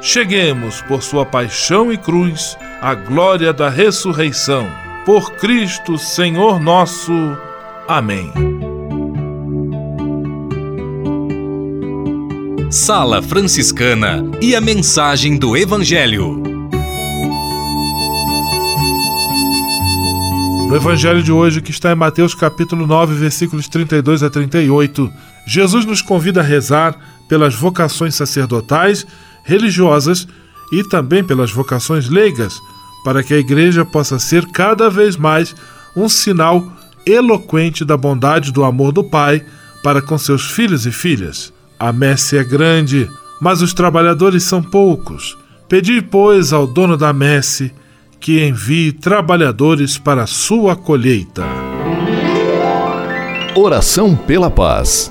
cheguemos, por sua paixão e cruz, à glória da ressurreição. Por Cristo, Senhor nosso. Amém. Sala Franciscana e a mensagem do Evangelho. No Evangelho de hoje, que está em Mateus capítulo 9, versículos 32 a 38, Jesus nos convida a rezar pelas vocações sacerdotais religiosas e também pelas vocações leigas, para que a igreja possa ser cada vez mais um sinal eloquente da bondade do amor do Pai para com seus filhos e filhas. A messe é grande, mas os trabalhadores são poucos. Pedi, pois, ao dono da messe que envie trabalhadores para a sua colheita. Oração pela paz.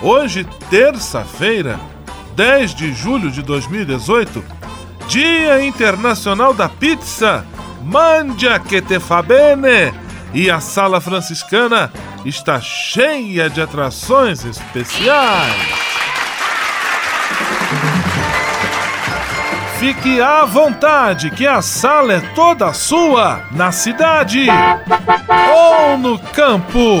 Hoje, terça-feira, 10 de julho de 2018, Dia Internacional da Pizza. Mandia que te fa bene! E a Sala Franciscana está cheia de atrações especiais. Fique à vontade, que a sala é toda sua, na cidade ou no campo.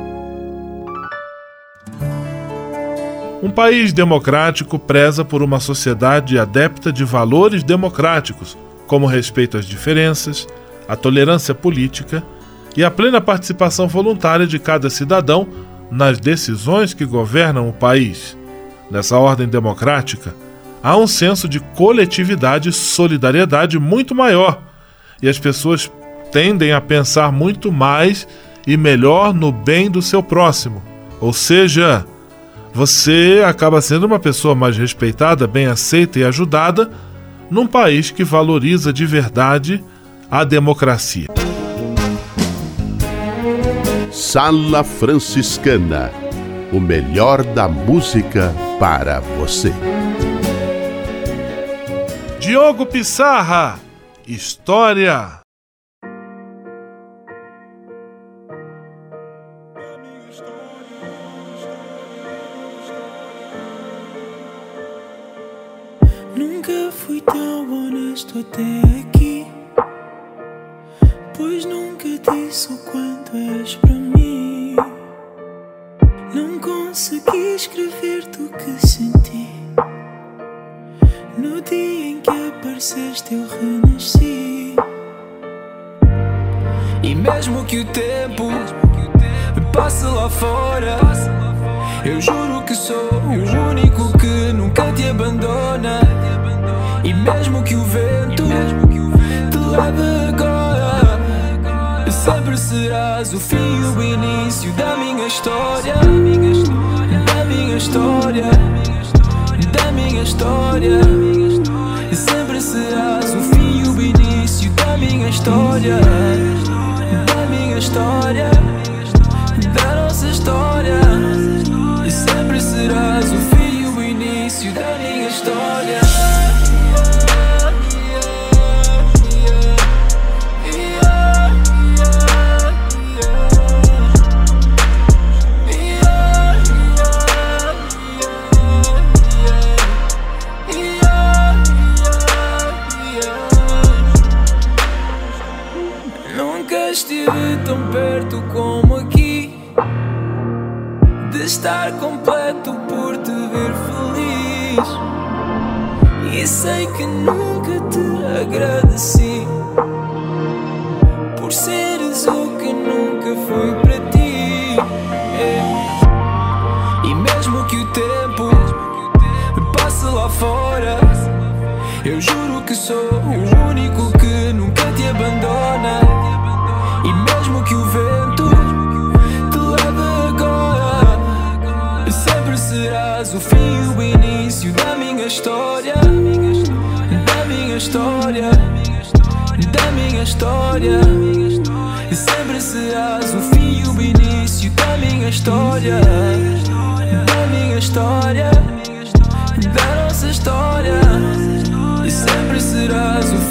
Um país democrático preza por uma sociedade adepta de valores democráticos, como respeito às diferenças, a tolerância política e a plena participação voluntária de cada cidadão nas decisões que governam o país. Nessa ordem democrática, há um senso de coletividade e solidariedade muito maior, e as pessoas tendem a pensar muito mais e melhor no bem do seu próximo, ou seja, você acaba sendo uma pessoa mais respeitada, bem aceita e ajudada num país que valoriza de verdade a democracia. Sala Franciscana o melhor da música para você. Diogo Pissarra, História. Até aqui. Pois nunca disse o quanto és para mim. Não consegui escrever-te o que senti. No dia em que apareceste, eu renasci. E mesmo que o tempo passe lá fora, eu juro que sou o único que nunca te abandona. E mesmo que o vento te leve agora, sempre serás o fim e o início da minha história. Da minha história, da minha história. Sempre serás o fim e o início da minha história. Da minha história, da nossa história. E sempre serás e o Da minha história. E sempre serás o fim e o início da minha história. Da minha história. Da nossa história. E sempre serás o fim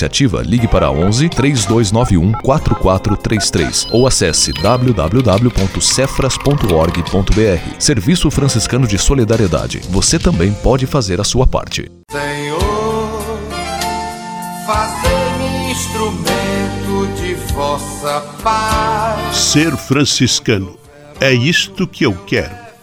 iniciativa, ligue para 11 3291 4433 ou acesse www.cefras.org.br. Serviço Franciscano de Solidariedade. Você também pode fazer a sua parte. Senhor, me instrumento de vossa paz. Ser franciscano é isto que eu quero.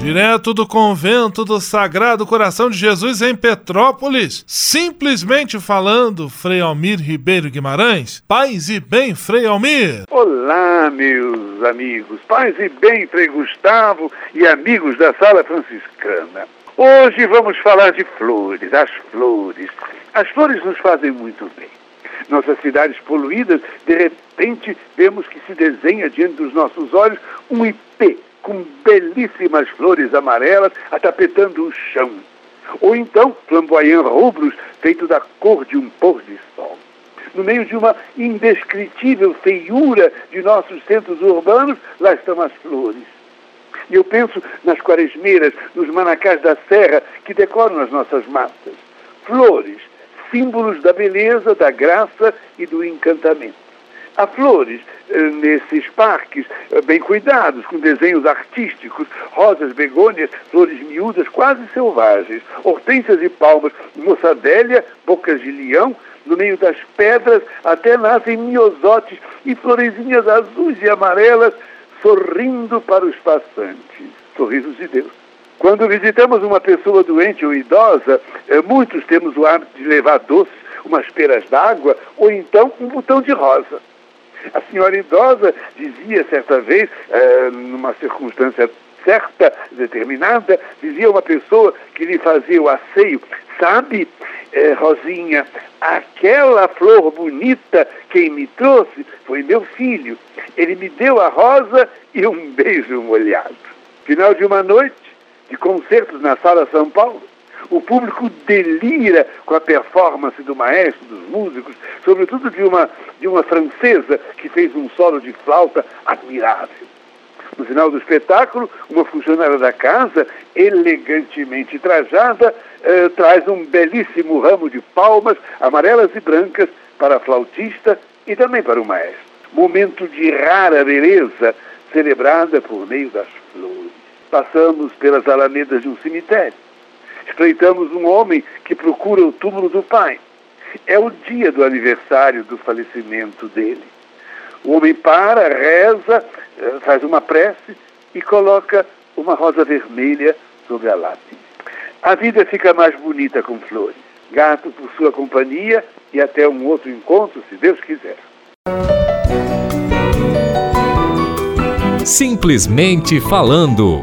Direto do convento do Sagrado Coração de Jesus em Petrópolis, simplesmente falando, Frei Almir Ribeiro Guimarães. Paz e bem, Frei Almir. Olá, meus amigos. Paz e bem, Frei Gustavo e amigos da Sala Franciscana. Hoje vamos falar de flores, as flores. As flores nos fazem muito bem. Nossas cidades poluídas, de repente, vemos que se desenha diante dos nossos olhos um IP com belíssimas flores amarelas atapetando o chão. Ou então, flamboyant rubros feito da cor de um pôr de sol. No meio de uma indescritível feiura de nossos centros urbanos, lá estão as flores. E eu penso nas quaresmeiras, nos manacás da serra que decoram as nossas matas. Flores, símbolos da beleza, da graça e do encantamento. Há flores eh, nesses parques eh, bem cuidados, com desenhos artísticos, rosas, begônias, flores miúdas, quase selvagens, hortênsias e palmas, moçadélia, bocas de leão, no meio das pedras até nascem miosotes e florezinhas azuis e amarelas sorrindo para os passantes. Sorrisos de Deus. Quando visitamos uma pessoa doente ou idosa, eh, muitos temos o hábito de levar doces, umas peras d'água ou então um botão de rosa. A senhora idosa dizia certa vez, eh, numa circunstância certa, determinada, dizia uma pessoa que lhe fazia o asseio, sabe, eh, Rosinha, aquela flor bonita quem me trouxe foi meu filho. Ele me deu a rosa e um beijo molhado. Final de uma noite de concertos na Sala São Paulo, o público delira com a performance do maestro, dos músicos, sobretudo de uma, de uma francesa que fez um solo de flauta admirável. No final do espetáculo, uma funcionária da casa, elegantemente trajada, eh, traz um belíssimo ramo de palmas amarelas e brancas para a flautista e também para o maestro. Momento de rara beleza, celebrada por meio das flores. Passamos pelas alamedas de um cemitério espreitamos um homem que procura o túmulo do pai. É o dia do aniversário do falecimento dele. O homem para, reza, eh, faz uma prece e coloca uma rosa vermelha sobre a lápide. A vida fica mais bonita com flores. Grato por sua companhia e até um outro encontro, se Deus quiser. Simplesmente falando.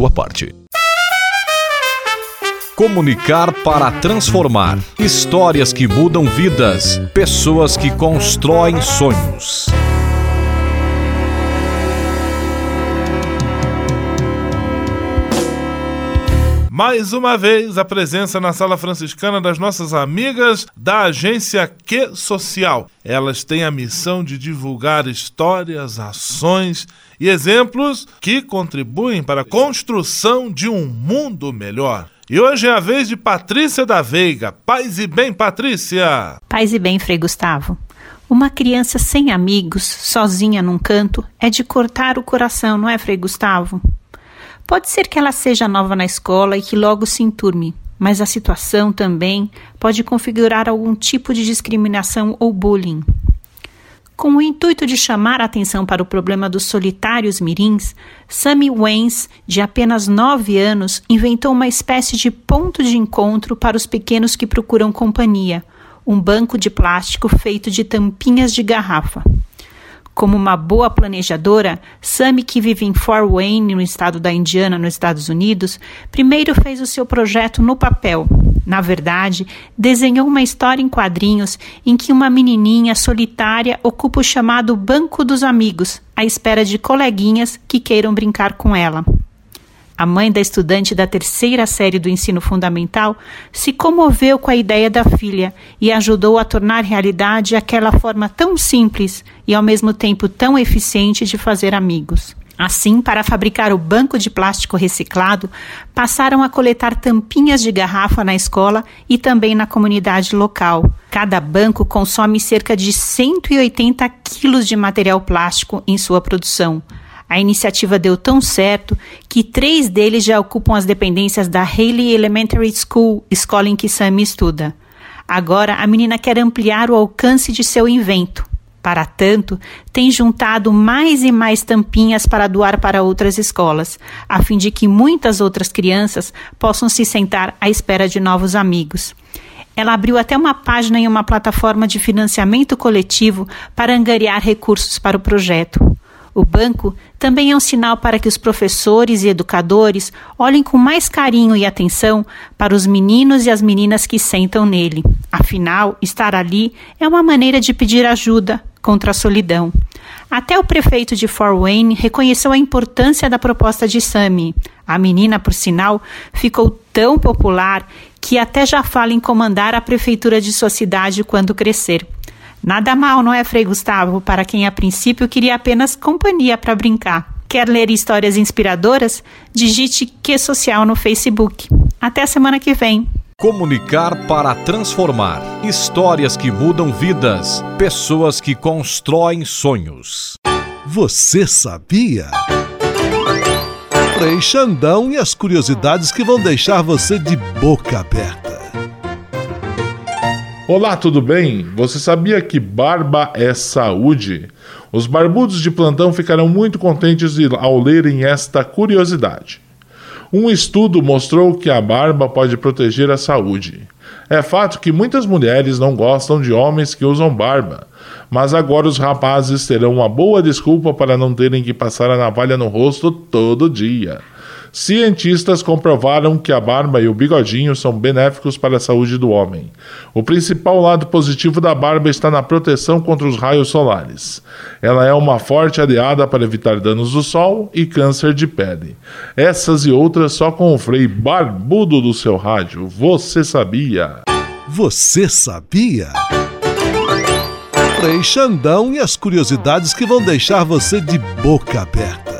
sua parte. Comunicar para transformar. Histórias que mudam vidas. Pessoas que constroem sonhos. Mais uma vez, a presença na sala franciscana das nossas amigas da agência Que Social. Elas têm a missão de divulgar histórias, ações e exemplos que contribuem para a construção de um mundo melhor. E hoje é a vez de Patrícia da Veiga. Paz e bem, Patrícia! Paz e bem, Frei Gustavo. Uma criança sem amigos, sozinha num canto, é de cortar o coração, não é, Frei Gustavo? Pode ser que ela seja nova na escola e que logo se enturme, mas a situação também pode configurar algum tipo de discriminação ou bullying. Com o intuito de chamar a atenção para o problema dos solitários mirins, Sammy Waynes, de apenas 9 anos, inventou uma espécie de ponto de encontro para os pequenos que procuram companhia, um banco de plástico feito de tampinhas de garrafa. Como uma boa planejadora, Sammy, que vive em Fort Wayne, no estado da Indiana, nos Estados Unidos, primeiro fez o seu projeto no papel. Na verdade, desenhou uma história em quadrinhos em que uma menininha solitária ocupa o chamado Banco dos Amigos, à espera de coleguinhas que queiram brincar com ela. A mãe da estudante da terceira série do ensino fundamental se comoveu com a ideia da filha e ajudou a tornar realidade aquela forma tão simples e ao mesmo tempo tão eficiente de fazer amigos. Assim, para fabricar o banco de plástico reciclado, passaram a coletar tampinhas de garrafa na escola e também na comunidade local. Cada banco consome cerca de 180 quilos de material plástico em sua produção. A iniciativa deu tão certo que três deles já ocupam as dependências da Haley Elementary School, escola em que Sammy estuda. Agora, a menina quer ampliar o alcance de seu invento. Para tanto, tem juntado mais e mais tampinhas para doar para outras escolas, a fim de que muitas outras crianças possam se sentar à espera de novos amigos. Ela abriu até uma página em uma plataforma de financiamento coletivo para angariar recursos para o projeto. O banco também é um sinal para que os professores e educadores olhem com mais carinho e atenção para os meninos e as meninas que sentam nele. Afinal, estar ali é uma maneira de pedir ajuda contra a solidão. Até o prefeito de Fort Wayne reconheceu a importância da proposta de Sammy. A menina, por sinal, ficou tão popular que até já fala em comandar a prefeitura de sua cidade quando crescer. Nada mal, não é, Frei Gustavo, para quem a princípio queria apenas companhia para brincar. Quer ler histórias inspiradoras? Digite Que Social no Facebook. Até a semana que vem. Comunicar para transformar. Histórias que mudam vidas. Pessoas que constroem sonhos. Você sabia? Frei Xandão e as curiosidades que vão deixar você de boca aberta. Olá, tudo bem? Você sabia que barba é saúde? Os barbudos de plantão ficarão muito contentes ao lerem esta curiosidade. Um estudo mostrou que a barba pode proteger a saúde. É fato que muitas mulheres não gostam de homens que usam barba, mas agora os rapazes terão uma boa desculpa para não terem que passar a navalha no rosto todo dia. Cientistas comprovaram que a barba e o bigodinho são benéficos para a saúde do homem. O principal lado positivo da barba está na proteção contra os raios solares. Ela é uma forte aliada para evitar danos do sol e câncer de pele. Essas e outras só com o Frei Barbudo do seu rádio. Você sabia? Você sabia? Frei Xandão e as curiosidades que vão deixar você de boca aberta.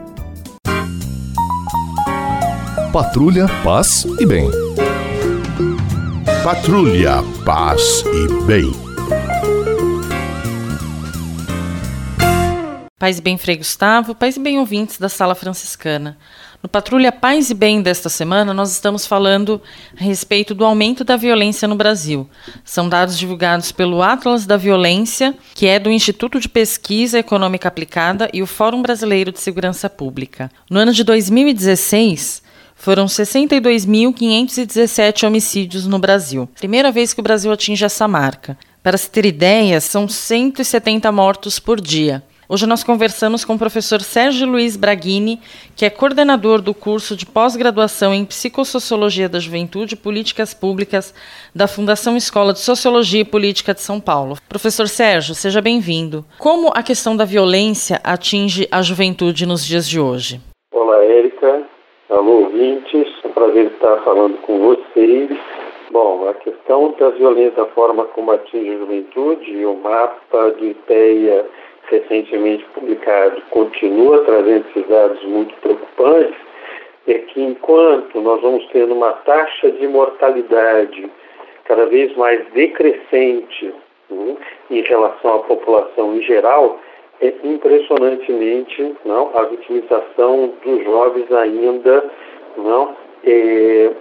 Patrulha, paz e bem. Patrulha, paz e bem. Paz e bem, Frei Gustavo, paz e bem, ouvintes da Sala Franciscana. No Patrulha Paz e Bem desta semana, nós estamos falando a respeito do aumento da violência no Brasil. São dados divulgados pelo Atlas da Violência, que é do Instituto de Pesquisa Econômica Aplicada e o Fórum Brasileiro de Segurança Pública. No ano de 2016, foram 62.517 homicídios no Brasil. Primeira vez que o Brasil atinge essa marca. Para se ter ideia, são 170 mortos por dia. Hoje nós conversamos com o professor Sérgio Luiz Braghini, que é coordenador do curso de pós-graduação em Psicossociologia da Juventude e Políticas Públicas da Fundação Escola de Sociologia e Política de São Paulo. Professor Sérgio, seja bem-vindo. Como a questão da violência atinge a juventude nos dias de hoje? Olá, Érica. Alô, ouvintes. É um prazer estar falando com vocês. Bom, a questão da violência, a forma como atinge a juventude, o mapa de IPEA recentemente publicado continua trazendo esses dados muito preocupantes, é que enquanto nós vamos tendo uma taxa de mortalidade cada vez mais decrescente né, em relação à população em geral, é impressionantemente não, a vitimização dos jovens ainda não é,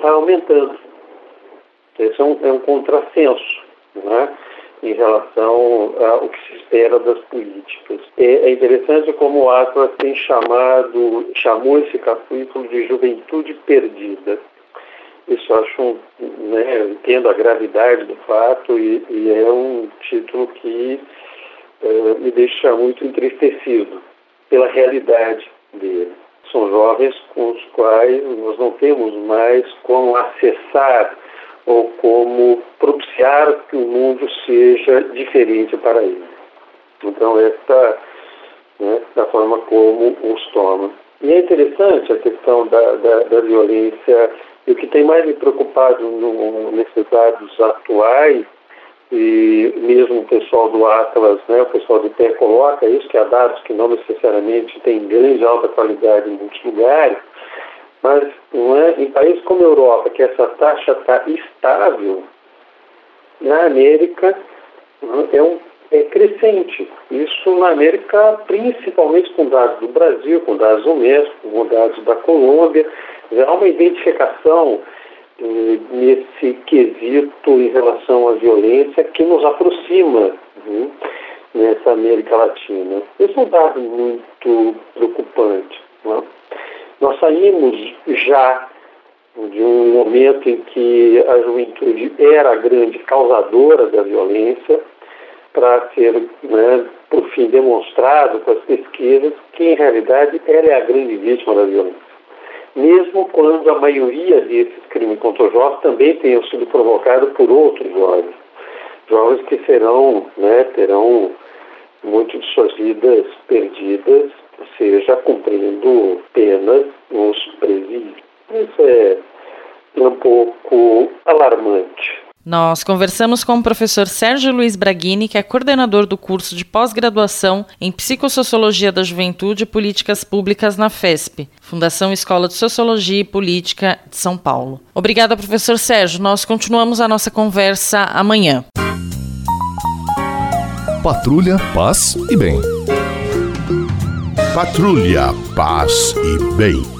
vai aumentando. Esse é um, é um contrassenso. Né? em relação ao que se espera das políticas. É, é interessante como o Atlas tem chamado, chamou esse capítulo de juventude perdida. Isso acho, né, entendo a gravidade do fato e, e é um título que é, me deixa muito entristecido pela realidade dele. São jovens com os quais nós não temos mais como acessar ou como propiciar que o mundo seja diferente para ele. Então, essa né, da forma como os toma. E é interessante a questão da, da, da violência, e o que tem mais me preocupado no, nesses dados atuais e mesmo o pessoal do Atlas, né, o pessoal do IPE coloca isso, que há dados que não necessariamente têm grande alta qualidade em muitos lugares, mas é, em países como a Europa, que essa taxa está estável, na América é, um, é crescente. Isso na América, principalmente com dados do Brasil, com dados do México, com dados da Colômbia, há uma identificação nesse quesito em relação à violência que nos aproxima né, nessa América Latina. Esse é um dado muito preocupante. Né? Nós saímos já de um momento em que a juventude era a grande causadora da violência, para ser, né, por fim, demonstrado com as pesquisas que, em realidade, ela é a grande vítima da violência. Mesmo quando a maioria desses crimes contra jovens também tenham sido provocados por outros jovens. Jovens que serão, né, terão muito de suas vidas perdidas, seja cumprindo penas nos presídios. Isso é um pouco alarmante. Nós conversamos com o professor Sérgio Luiz Braghini, que é coordenador do curso de pós-graduação em Psicossociologia da Juventude e Políticas Públicas na FESP, Fundação Escola de Sociologia e Política de São Paulo. Obrigada, professor Sérgio. Nós continuamos a nossa conversa amanhã. Patrulha, paz e bem. Patrulha, paz e bem.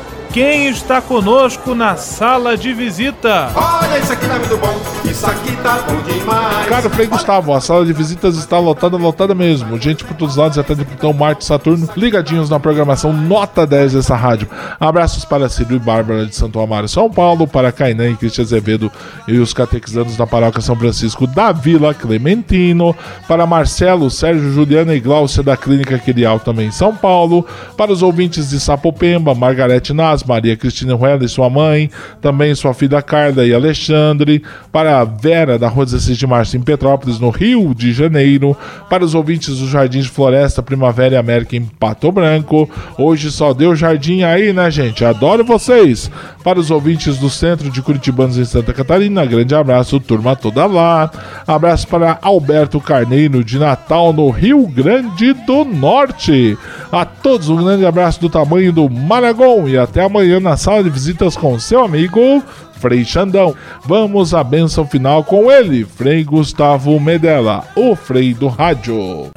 quem está conosco na sala de visita? Olha, isso aqui tá muito bom, isso aqui tá bom demais. Cara, Frei Gustavo, a sala de visitas está lotada, lotada mesmo. Gente por todos os lados, até de Plutão, Marte, Saturno, ligadinhos na programação Nota 10 dessa rádio. Abraços para Ciro e Bárbara de Santo Amaro, São Paulo, para Cainã e Cristian Azevedo e os catequizanos da paróquia São Francisco da Vila Clementino, para Marcelo, Sérgio, Juliana e Glaucia da Clínica Quirial também em São Paulo, para os ouvintes de Sapopemba, Margarete Nas, Maria Cristina Ruela e sua mãe, também sua filha Carla e Alexandre, para a Vera da Rua 16 de Março em Petrópolis, no Rio de Janeiro, para os ouvintes do Jardim de Floresta, Primavera e América em Pato Branco. Hoje só deu jardim aí, né, gente? Adoro vocês! Para os ouvintes do Centro de Curitibanos em Santa Catarina, grande abraço, turma toda lá. Abraço para Alberto Carneiro de Natal, no Rio Grande do Norte. A todos um grande abraço do tamanho do Maragon e até amanhã na sala de visitas com seu amigo Frei Xandão. Vamos à benção final com ele, Frei Gustavo Medella, o Frei do Rádio.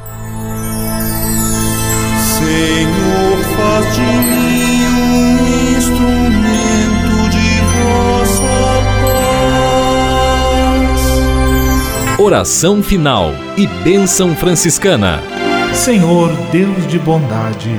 Senhor, faz de mim um instrumento de vossa paz. Oração final e bênção franciscana. Senhor, Deus de bondade,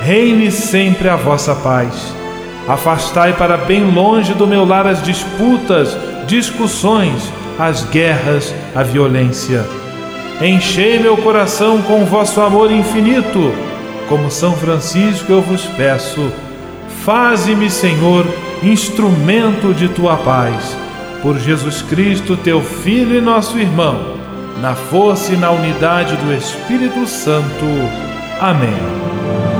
reine sempre a vossa paz. Afastai para bem longe do meu lar as disputas, discussões, as guerras, a violência. Enchei meu coração com vosso amor infinito. Como São Francisco eu vos peço, faze-me, Senhor, instrumento de tua paz. Por Jesus Cristo, teu Filho e nosso irmão, na força e na unidade do Espírito Santo. Amém.